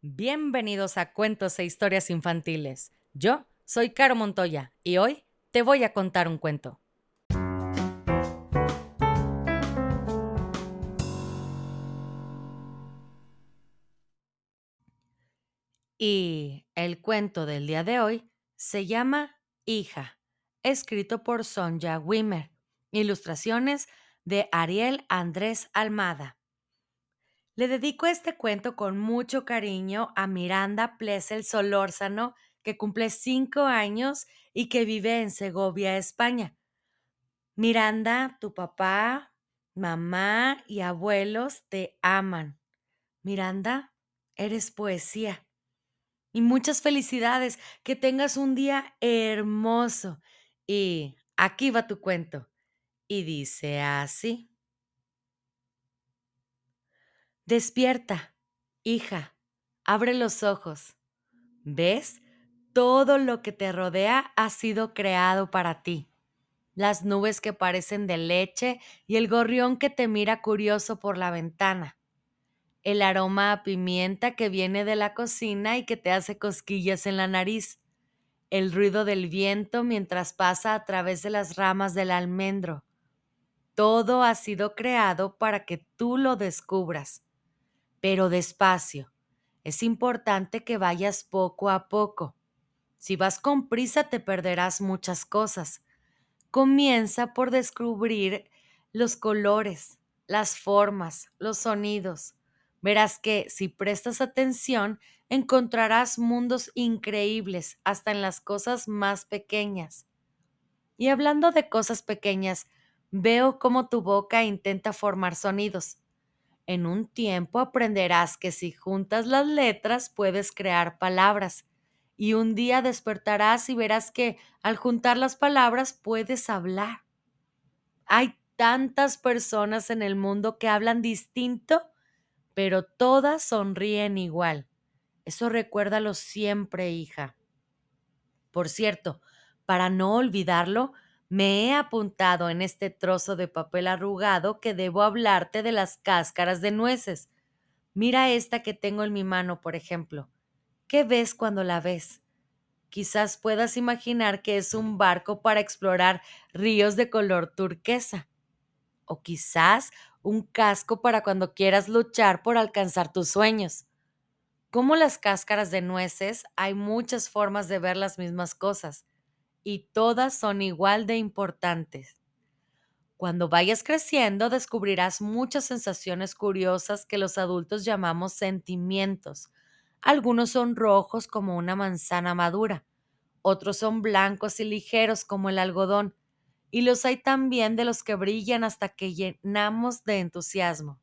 Bienvenidos a Cuentos e Historias Infantiles. Yo soy Caro Montoya y hoy te voy a contar un cuento. Y el cuento del día de hoy se llama Hija, escrito por Sonja Wimmer. Ilustraciones de Ariel Andrés Almada. Le dedico este cuento con mucho cariño a Miranda Plesel Solórzano, que cumple cinco años y que vive en Segovia, España. Miranda, tu papá, mamá y abuelos te aman. Miranda, eres poesía. Y muchas felicidades, que tengas un día hermoso. Y aquí va tu cuento. Y dice así. Despierta, hija, abre los ojos. ¿Ves? Todo lo que te rodea ha sido creado para ti. Las nubes que parecen de leche y el gorrión que te mira curioso por la ventana. El aroma a pimienta que viene de la cocina y que te hace cosquillas en la nariz. El ruido del viento mientras pasa a través de las ramas del almendro. Todo ha sido creado para que tú lo descubras pero despacio. Es importante que vayas poco a poco. Si vas con prisa te perderás muchas cosas. Comienza por descubrir los colores, las formas, los sonidos. Verás que si prestas atención encontrarás mundos increíbles hasta en las cosas más pequeñas. Y hablando de cosas pequeñas, veo cómo tu boca intenta formar sonidos. En un tiempo aprenderás que si juntas las letras puedes crear palabras. Y un día despertarás y verás que al juntar las palabras puedes hablar. Hay tantas personas en el mundo que hablan distinto, pero todas sonríen igual. Eso recuérdalo siempre, hija. Por cierto, para no olvidarlo, me he apuntado en este trozo de papel arrugado que debo hablarte de las cáscaras de nueces. Mira esta que tengo en mi mano, por ejemplo. ¿Qué ves cuando la ves? Quizás puedas imaginar que es un barco para explorar ríos de color turquesa. O quizás un casco para cuando quieras luchar por alcanzar tus sueños. Como las cáscaras de nueces, hay muchas formas de ver las mismas cosas y todas son igual de importantes. Cuando vayas creciendo descubrirás muchas sensaciones curiosas que los adultos llamamos sentimientos. Algunos son rojos como una manzana madura, otros son blancos y ligeros como el algodón, y los hay también de los que brillan hasta que llenamos de entusiasmo.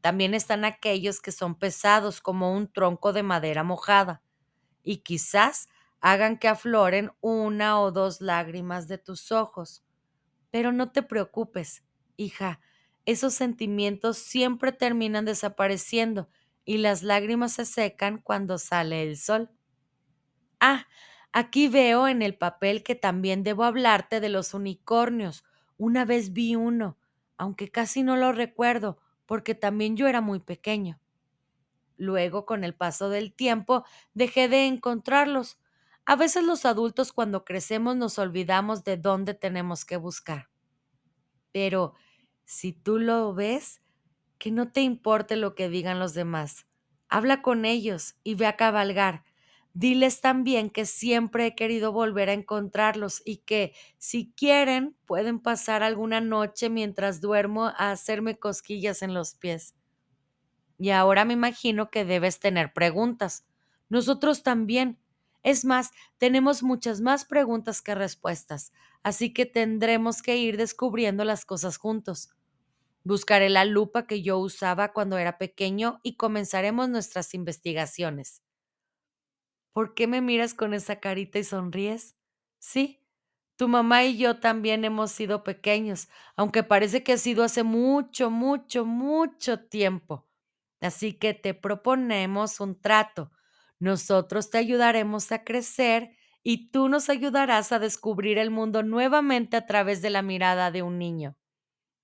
También están aquellos que son pesados como un tronco de madera mojada, y quizás hagan que afloren una o dos lágrimas de tus ojos. Pero no te preocupes, hija, esos sentimientos siempre terminan desapareciendo y las lágrimas se secan cuando sale el sol. Ah, aquí veo en el papel que también debo hablarte de los unicornios. Una vez vi uno, aunque casi no lo recuerdo, porque también yo era muy pequeño. Luego, con el paso del tiempo, dejé de encontrarlos, a veces los adultos cuando crecemos nos olvidamos de dónde tenemos que buscar. Pero si tú lo ves, que no te importe lo que digan los demás. Habla con ellos y ve a cabalgar. Diles también que siempre he querido volver a encontrarlos y que, si quieren, pueden pasar alguna noche mientras duermo a hacerme cosquillas en los pies. Y ahora me imagino que debes tener preguntas. Nosotros también. Es más, tenemos muchas más preguntas que respuestas, así que tendremos que ir descubriendo las cosas juntos. Buscaré la lupa que yo usaba cuando era pequeño y comenzaremos nuestras investigaciones. ¿Por qué me miras con esa carita y sonríes? Sí, tu mamá y yo también hemos sido pequeños, aunque parece que ha sido hace mucho, mucho, mucho tiempo. Así que te proponemos un trato nosotros te ayudaremos a crecer y tú nos ayudarás a descubrir el mundo nuevamente a través de la mirada de un niño.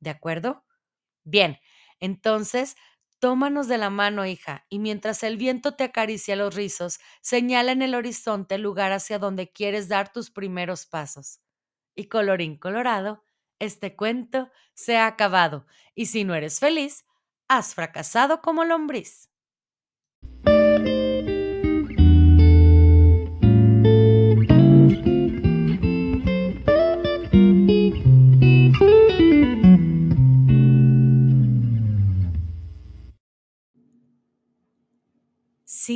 ¿De acuerdo? Bien, entonces Tómanos de la mano, hija, y mientras el viento te acaricia los rizos, señala en el horizonte el lugar hacia donde quieres dar tus primeros pasos. Y colorín colorado, este cuento se ha acabado, y si no eres feliz, has fracasado como lombriz.